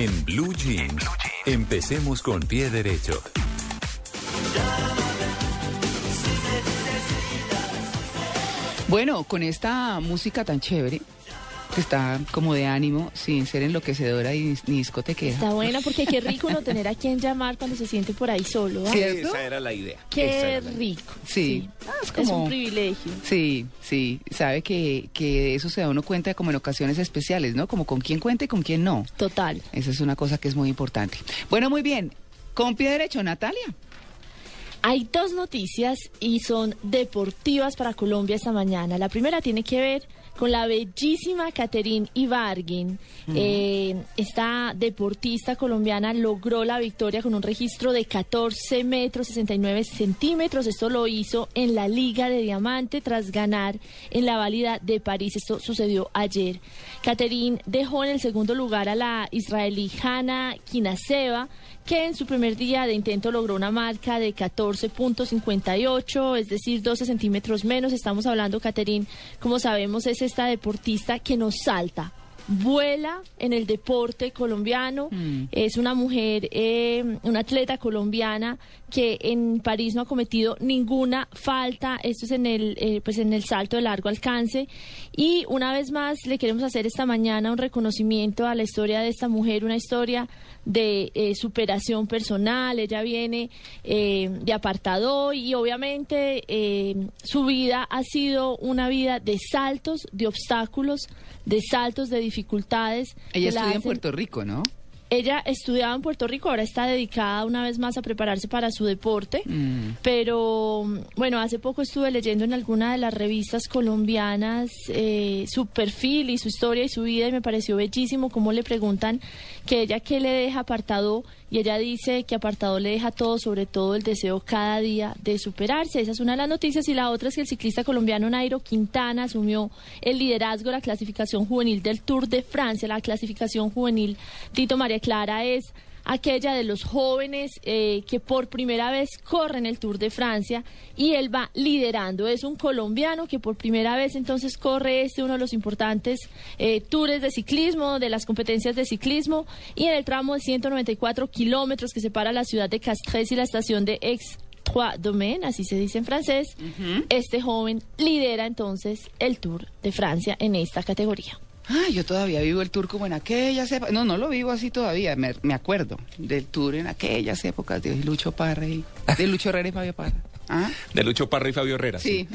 En Blue Jeans, empecemos con pie derecho. Bueno, con esta música tan chévere, que está como de ánimo, sin ser enloquecedora y ni discotequera. Está buena porque qué rico no tener a quien llamar cuando se siente por ahí solo. ¿ah? ¿Cierto? Esa era la idea. Qué idea. rico. Sí. Ah, es Es como- un privilegio. Sí, sí, sabe que, que de eso se da uno cuenta como en ocasiones especiales, ¿no? Como con quién cuenta y con quién no. Total. Esa es una cosa que es muy importante. Bueno, muy bien. Con pie derecho, Natalia. Hay dos noticias y son deportivas para Colombia esta mañana. La primera tiene que ver con la bellísima Caterine Ibargin. Eh, esta deportista colombiana logró la victoria con un registro de 14 metros 69 centímetros. Esto lo hizo en la Liga de Diamante tras ganar en la válida de París. Esto sucedió ayer. Caterine dejó en el segundo lugar a la israelí Hanna Kinaseva que en su primer día de intento logró una marca de 14.58, es decir, 12 centímetros menos. Estamos hablando, Caterín, como sabemos, es esta deportista que nos salta. Vuela en el deporte colombiano, es una mujer, eh, una atleta colombiana que en París no ha cometido ninguna falta. Esto es en el, eh, pues en el salto de largo alcance. Y una vez más le queremos hacer esta mañana un reconocimiento a la historia de esta mujer, una historia de eh, superación personal. Ella viene eh, de apartado y obviamente eh, su vida ha sido una vida de saltos, de obstáculos, de saltos, de dificultades. Ella estudia en Puerto Rico, ¿no? Ella estudiaba en Puerto Rico, ahora está dedicada una vez más a prepararse para su deporte. Mm. Pero bueno, hace poco estuve leyendo en alguna de las revistas colombianas eh, su perfil y su historia y su vida y me pareció bellísimo cómo le preguntan que ella qué le deja apartado y ella dice que apartado le deja todo, sobre todo el deseo cada día de superarse. Esa es una de las noticias y la otra es que el ciclista colombiano Nairo Quintana asumió el liderazgo de la clasificación juvenil del Tour de Francia. La clasificación juvenil Tito María Clara es aquella de los jóvenes eh, que por primera vez corren el Tour de Francia y él va liderando. Es un colombiano que por primera vez entonces corre este uno de los importantes eh, tours de ciclismo, de las competencias de ciclismo y en el tramo de 194 kilómetros que separa la ciudad de Castres y la estación de Aix. Trois Domaines, así se dice en francés, este joven lidera entonces el Tour de Francia en esta categoría. Ay, yo todavía vivo el tour como en aquellas épocas. No, no lo vivo así todavía. Me, me acuerdo del tour en aquellas épocas de Lucho Parra y de Lucho Herrera y Fabio Parra. ¿Ah? De Lucho Parra y Fabio Herrera. Sí.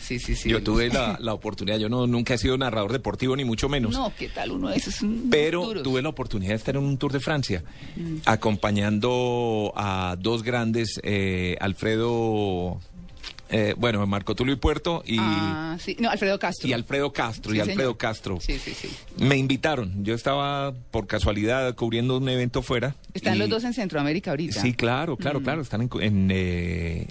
sí, sí, sí. Yo tuve la, la oportunidad, yo no nunca he sido narrador deportivo ni mucho menos. No, ¿qué tal uno de esos? mm, Pero duros. tuve la oportunidad de estar en un Tour de Francia, acompañando a dos grandes, eh, Alfredo, eh, bueno, Marco Tulio y Puerto y, Ah, sí. No, Alfredo Castro. y Alfredo Castro. Sí, y Alfredo señor. Castro. Sí, sí, sí. Me invitaron. Yo estaba por casualidad cubriendo un evento fuera. Están y- los dos en Centroamérica ahorita. Sí, claro, claro, claro. Están en, en, eh,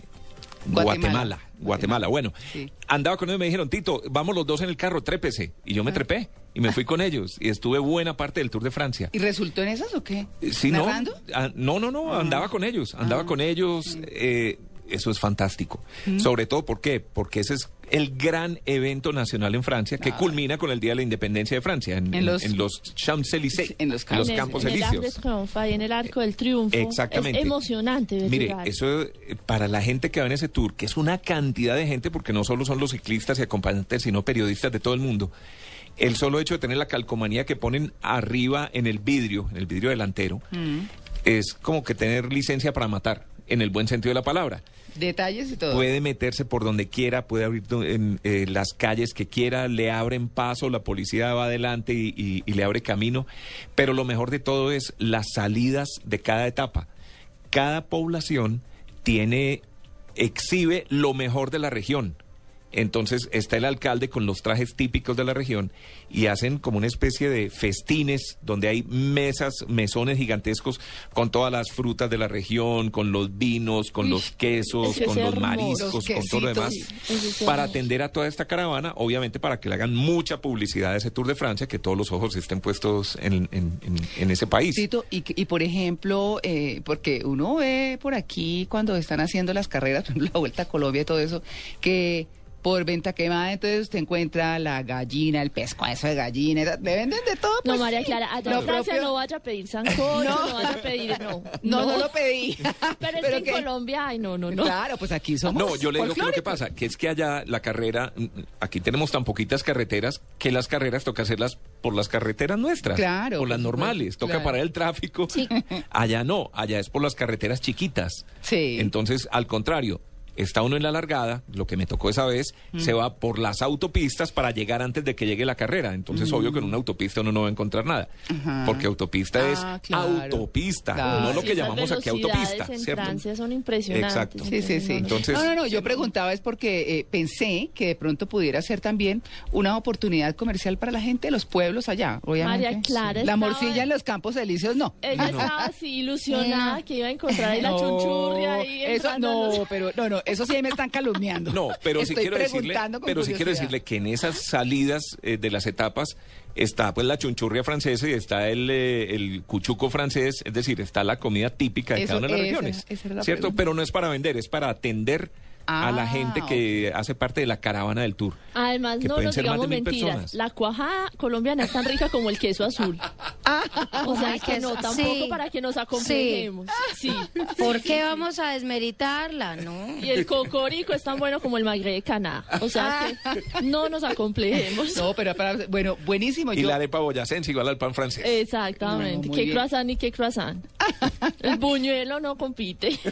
Guatemala. Guatemala. Guatemala. Bueno, Sí. andaba con ellos y me dijeron, Tito, vamos los dos en el carro, trépese. Y Ah. yo me trepé y me fui con ellos. Y estuve buena parte del Tour de Francia. ¿Y resultó en esas o qué? Sí, no, ¿Narrando? ah, no, no, no, andaba con ellos, andaba Ah, con ellos. eh, eso es fantástico. Sobre todo, ¿por qué? Porque ese es el gran evento nacional en Francia que culmina con el Día de la Independencia de Francia en, En en- los- en los Champs-Élysées, en los En el- Campos en el de Elíseos. Ahí en el Arco del Triunfo. Exactamente. Es emocionante ver Mire, llegar. eso eh, para la gente que va en ese tour, que es una cantidad de gente, porque no solo son los ciclistas y acompañantes, sino periodistas de todo el mundo. El solo hecho de tener la calcomanía que ponen arriba en el vidrio, en el vidrio delantero, Mm. es como que tener licencia para matar, en el buen sentido de la palabra. Detalles y todo. Puede meterse por donde quiera, puede abrir en, eh, las calles que quiera, le abren paso, la policía va adelante y le abre camino. Pero lo mejor de todo es las salidas de cada etapa. Cada población tiene, exhibe lo mejor de la región. Entonces está el alcalde con los trajes típicos de la región y hacen como una especie de festines donde hay mesas, mesones gigantescos con todas las frutas de la región, con los vinos, con los quesos, Eso es con los mariscos, Los con todo lo demás, para atender a toda esta caravana, obviamente para que le hagan mucha publicidad a ese Tour de Francia, que todos los ojos estén puestos en, en- en- en ese país. Tito, y, y por ejemplo, eh, porque uno ve por aquí cuando están haciendo las carreras, por ejemplo, la Vuelta a Colombia y todo eso, que por venta quemada, entonces usted encuentra la gallina, el pescuezo de gallina, le venden de todo. No, pues, María sí. Clara, allá en Francia propio- no vaya a pedir sancocho, no, No. vaya a pedir, no. No, no, lo pedí. Pero es que en Colombia, ay, no, no, no. Claro, pues aquí somos No, yo le digo que lo que pasa, que es que allá la carrera, mm, aquí tenemos tan poquitas carreteras que las carreras toca hacerlas por las carreteras nuestras. Claro, Por las supuesto, normales, toca claro. parar el tráfico. Allá no, allá es por las carreteras chiquitas. Sí. Entonces, al contrario. Está uno en la largada, lo que me tocó esa vez, Mm. se va por las autopistas para llegar antes de que llegue la carrera. Entonces, obvio que en una autopista uno no va a encontrar nada. Mm. Ajá. Porque autopista Ah, es claro. autopista, Claro. no lo Sí, que llamamos aquí autopista. en ¿cierto? Francia son impresionantes. Exacto. Sí, sí, sí. Entonces- no, no, no, yo preguntaba es porque eh, pensé que de pronto pudiera ser también una oportunidad comercial para la gente de los pueblos allá, obviamente. María Clara La estaba- morcilla en los campos elíseos, no. Ella estaba así ilusionada que iba a encontrar ahí la No, chunchurria ahí eso no, pero no, no, eso sí ahí me están calumniando. No, pero sí Estoy quiero decirle, pero sí quiero decirle que en esas salidas eh, de las etapas está pues la chunchurria francesa y está el, eh, el cuchuco francés, es decir, está la comida típica de Eso- cada una de las esa- regiones, esa ¿cierto? pregunta. Pero no es para vender, es para atender a la Ah, gente que hace parte de la caravana del tour. Además, que no pueden nos ser más digamos de mil mentiras. personas. La cuajada colombiana es tan rica como el queso azul. o sea que no, sí. tampoco para que nos acomplejemos. Sí. ¿Por qué vamos a desmeritarla? No. Y el cocorico es tan bueno como el magre de Caná. O sea que no nos acomplejemos. No, pero para, bueno, buenísimo. Y yo, la arepa boyacense igual al pan francés. Exactamente. No, ¿Qué bien. croissant y qué croissant? El buñuelo no compite.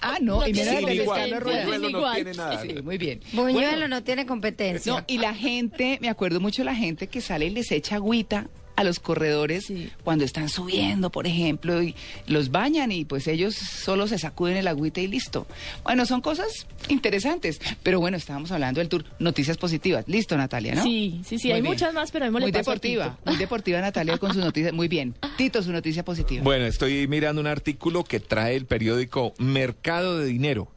Ah, no, No y mira de igual, buñuelo no tiene nada. Sí, muy bien. Buñuelo Bueno, no tiene competencia. No, y la gente, me acuerdo mucho de la gente que sale y les echa agüita a los corredores Sí. cuando están subiendo, por ejemplo, y los bañan y pues ellos solo se sacuden el agüita y listo. Bueno, son cosas interesantes, pero bueno, estábamos hablando del tour. Noticias positivas. Listo, Natalia, ¿no? Sí, sí, sí, Muy hay bien. muchas más, pero Muy deportiva, muy deportiva Natalia con sus noticias. Muy bien. Tito, su noticia positiva. Bueno, estoy mirando un artículo que trae el periódico Mercado de Dinero.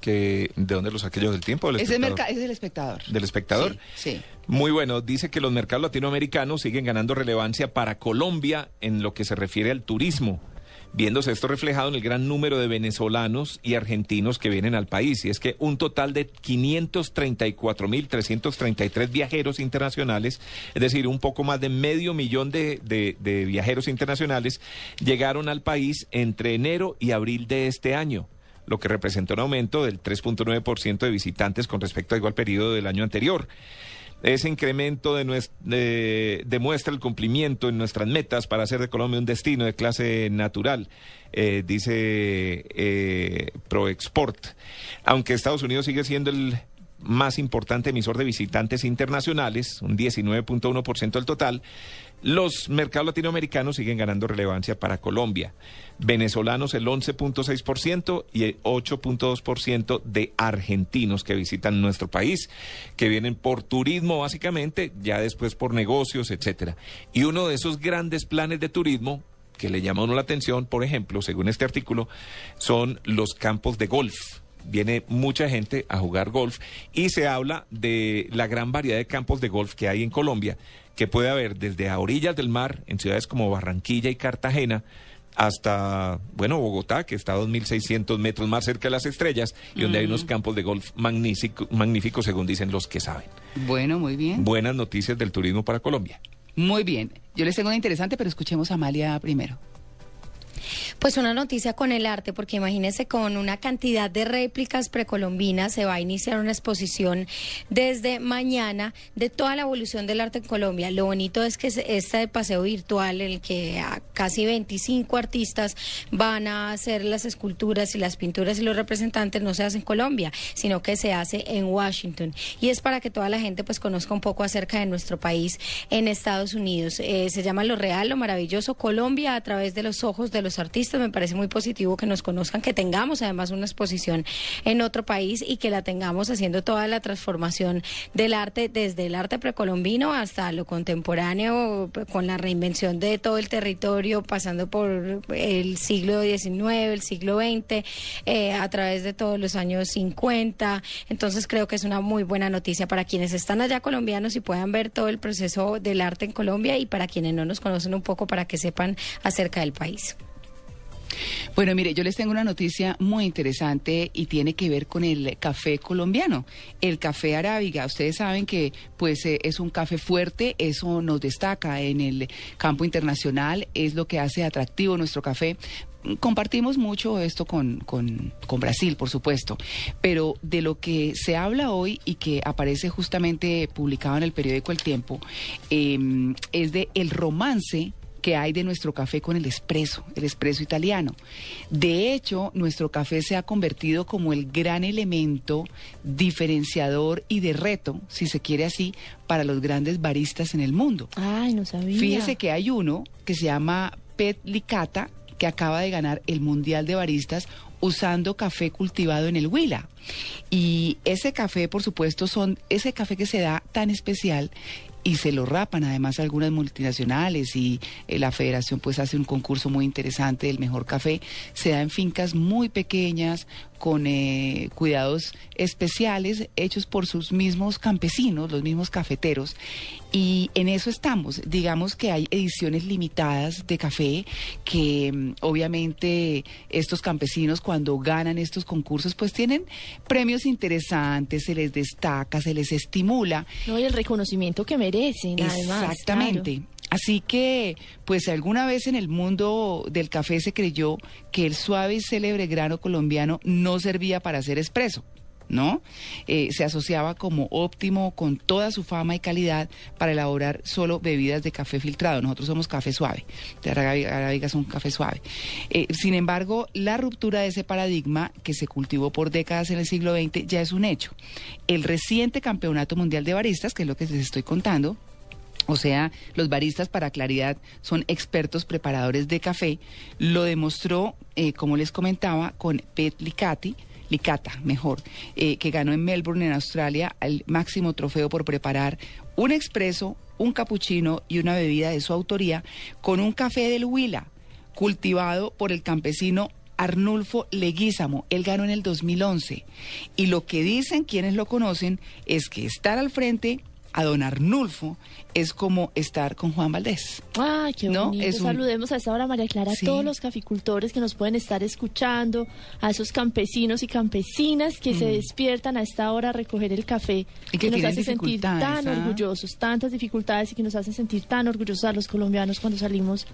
Que, ¿De dónde lo saqué yo? ¿Del tiempo? del es merca- ese es el espectador. ¿Del espectador? Sí. sí. Muy bueno, dice que los mercados latinoamericanos siguen ganando relevancia para Colombia en lo que se refiere al turismo, viéndose esto reflejado en el gran número de venezolanos y argentinos que vienen al país. Y es que un total de 534.333 viajeros internacionales, es decir, un poco más de medio millón de, de- viajeros internacionales, llegaron al país entre enero y abril de este año lo que representa un aumento del 3.9% de visitantes con respecto al igual periodo del año anterior. Ese incremento de de- demuestra el cumplimiento en nuestras metas para hacer de Colombia un destino de clase natural, eh, dice eh, ProExport. Aunque Estados Unidos sigue siendo el más importante emisor de visitantes internacionales, un 19.1% del total, los mercados latinoamericanos siguen ganando relevancia para Colombia. Venezolanos el 11.6% y el 8.2% de argentinos que visitan nuestro país, que vienen por turismo básicamente, ya después por negocios, etcétera. Y uno de esos grandes planes de turismo que le llama a uno la atención, por ejemplo, según este artículo, son los campos de golf viene mucha gente a jugar golf y se habla de la gran variedad de campos de golf que hay en Colombia, que puede haber desde a orillas del mar, en ciudades como Barranquilla y Cartagena, hasta, bueno, Bogotá, que está a 2.600 metros más cerca de las estrellas, y donde hay unos campos de golf magnífico- magníficos, según dicen los que saben. Bueno, muy bien. Buenas noticias del turismo para Colombia. Muy bien. Yo les tengo una interesante, pero escuchemos a Amalia primero. Pues una noticia con el arte, porque imagínense con una cantidad de réplicas precolombinas se va a iniciar una exposición desde mañana de toda la evolución del arte en Colombia. Lo bonito es que este paseo virtual, en el que casi 25 artistas van a hacer las esculturas y las pinturas y los representantes no se hace en Colombia, sino que se hace en Washington. Y es para que toda la gente pues conozca un poco acerca de nuestro país en Estados Unidos. Eh, se llama Lo Real, Lo Maravilloso Colombia a través de los ojos de los artistas. Me parece muy positivo que nos conozcan, que tengamos además una exposición en otro país y que la tengamos haciendo toda la transformación del arte, desde el arte precolombino hasta lo contemporáneo, con la reinvención de todo el territorio, pasando por el siglo XIX, el siglo XX, eh, a través de todos los años 50. Entonces creo que es una muy buena noticia para quienes están allá colombianos y puedan ver todo el proceso del arte en Colombia y para quienes no nos conocen un poco para que sepan acerca del país. Bueno, mire, yo les tengo una noticia muy interesante y tiene que ver con el café colombiano, el café arábiga. Ustedes saben que pues eh, es un café fuerte, eso nos destaca en el campo internacional, es lo que hace atractivo nuestro café. Compartimos mucho esto con, con, con Brasil, por supuesto, pero de lo que se habla hoy y que aparece justamente publicado en el periódico El Tiempo em, es de el romance que hay de nuestro café con el espresso, el espresso italiano. De hecho, nuestro café se ha convertido como el gran elemento diferenciador y de reto, si se quiere así, para los grandes baristas en el mundo. Ay, no sabía. Fíjese que hay uno que se llama Pet Licata, que acaba de ganar el Mundial de Baristas usando café cultivado en el Huila. Y ese café, por supuesto, son ese café que se da tan especial y se lo rapan además algunas multinacionales y eh, la federación pues hace un concurso muy interesante del mejor café. Se da en fincas muy pequeñas con eh, cuidados especiales hechos por sus mismos campesinos, los mismos cafeteros. Y en eso estamos. Digamos que hay ediciones limitadas de café que mm, obviamente estos campesinos cuando ganan estos concursos pues tienen premios interesantes, se les destaca, se les estimula. No, y el reconocimiento que merecen, además. Exactamente. claro. Así que, pues alguna vez en el mundo del café se creyó que el suave y célebre grano colombiano no servía para hacer espresso. ¿No? Eh, se asociaba como óptimo con toda su fama y calidad para elaborar solo bebidas de café filtrado. Nosotros somos café suave, de Arábiga un café suave. Eh, sin embargo, la ruptura de ese paradigma que se cultivó por décadas en el siglo XX ya es un hecho. El reciente Campeonato Mundial de Baristas, que es lo que les estoy contando, o sea, los baristas para claridad son expertos preparadores de café. Lo demostró, eh, como les comentaba, con Pet Licati, Licata, mejor, eh, que ganó en Melbourne, en Australia, el máximo trofeo por preparar un expreso, un capuchino y una bebida de su autoría con un café del Huila, cultivado por el campesino Arnulfo Leguízamo. Él ganó en el 2011. Y lo que dicen quienes lo conocen es que estar al frente a don Arnulfo es como estar con Juan Valdés. Ay, qué ¿No? bonito. Es un- Saludemos a esta hora, María Clara, Sí. a todos los caficultores que nos pueden estar escuchando, a esos campesinos y campesinas que se despiertan a esta hora a recoger el café, Mm. Y que nos tienen hace sentir tan ¿ah? orgullosos, tantas dificultades y que nos hacen sentir tan orgullosos a los colombianos cuando salimos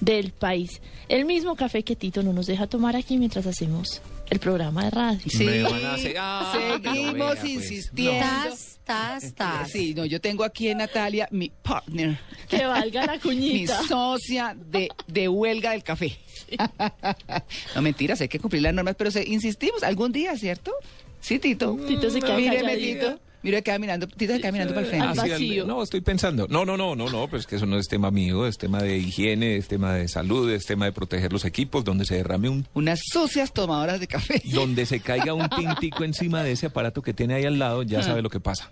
del país. El mismo café que Tito no nos deja tomar aquí mientras hacemos el programa de radio. Sí, Me van a hacer- Ah, seguimos no vea, pues. insistiendo. Tas, tas, tas. Sí, no, yo tengo aquí en Natalia mi partner, Que valga la mi cuñita. socia de, de huelga del café. no mentiras, hay que cumplir las normas, pero se- insistimos algún día, ¿cierto? Sí, Tito. Tito se queda Míreme. Tito. Mira, queda mirando, Tito se queda mirando para el frente. Al Ah, sí, vacío. no, estoy pensando. No, no, no, no, no, pero es que eso no es tema mío, es tema de higiene, es tema de salud, es tema de proteger los equipos, donde se derrame un Unas sucias tomadoras de café. donde se caiga un tintico encima de ese aparato que tiene ahí al lado, ya sabe lo que pasa.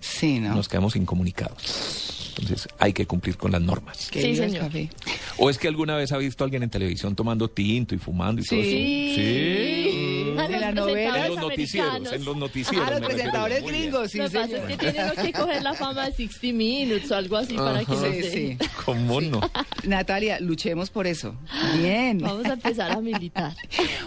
Sí, ¿no? Nos quedamos incomunicados. Entonces hay que cumplir con las normas. Sí, señor. café. ¿O es que alguna vez ha visto a alguien en televisión tomando tinto y fumando y todo eso? Sí. Sí. A En los la novela, En los noticieros, en los noticieros. Ah, los refiero. presentadores gringos, sí, Lo que pasa es que tienen que coger la fama de 60 Minutes o algo así para que Ajá. nos Sí, sí. ¿Cómo no? Natalia, luchemos por eso. Bien. Vamos a empezar a militar.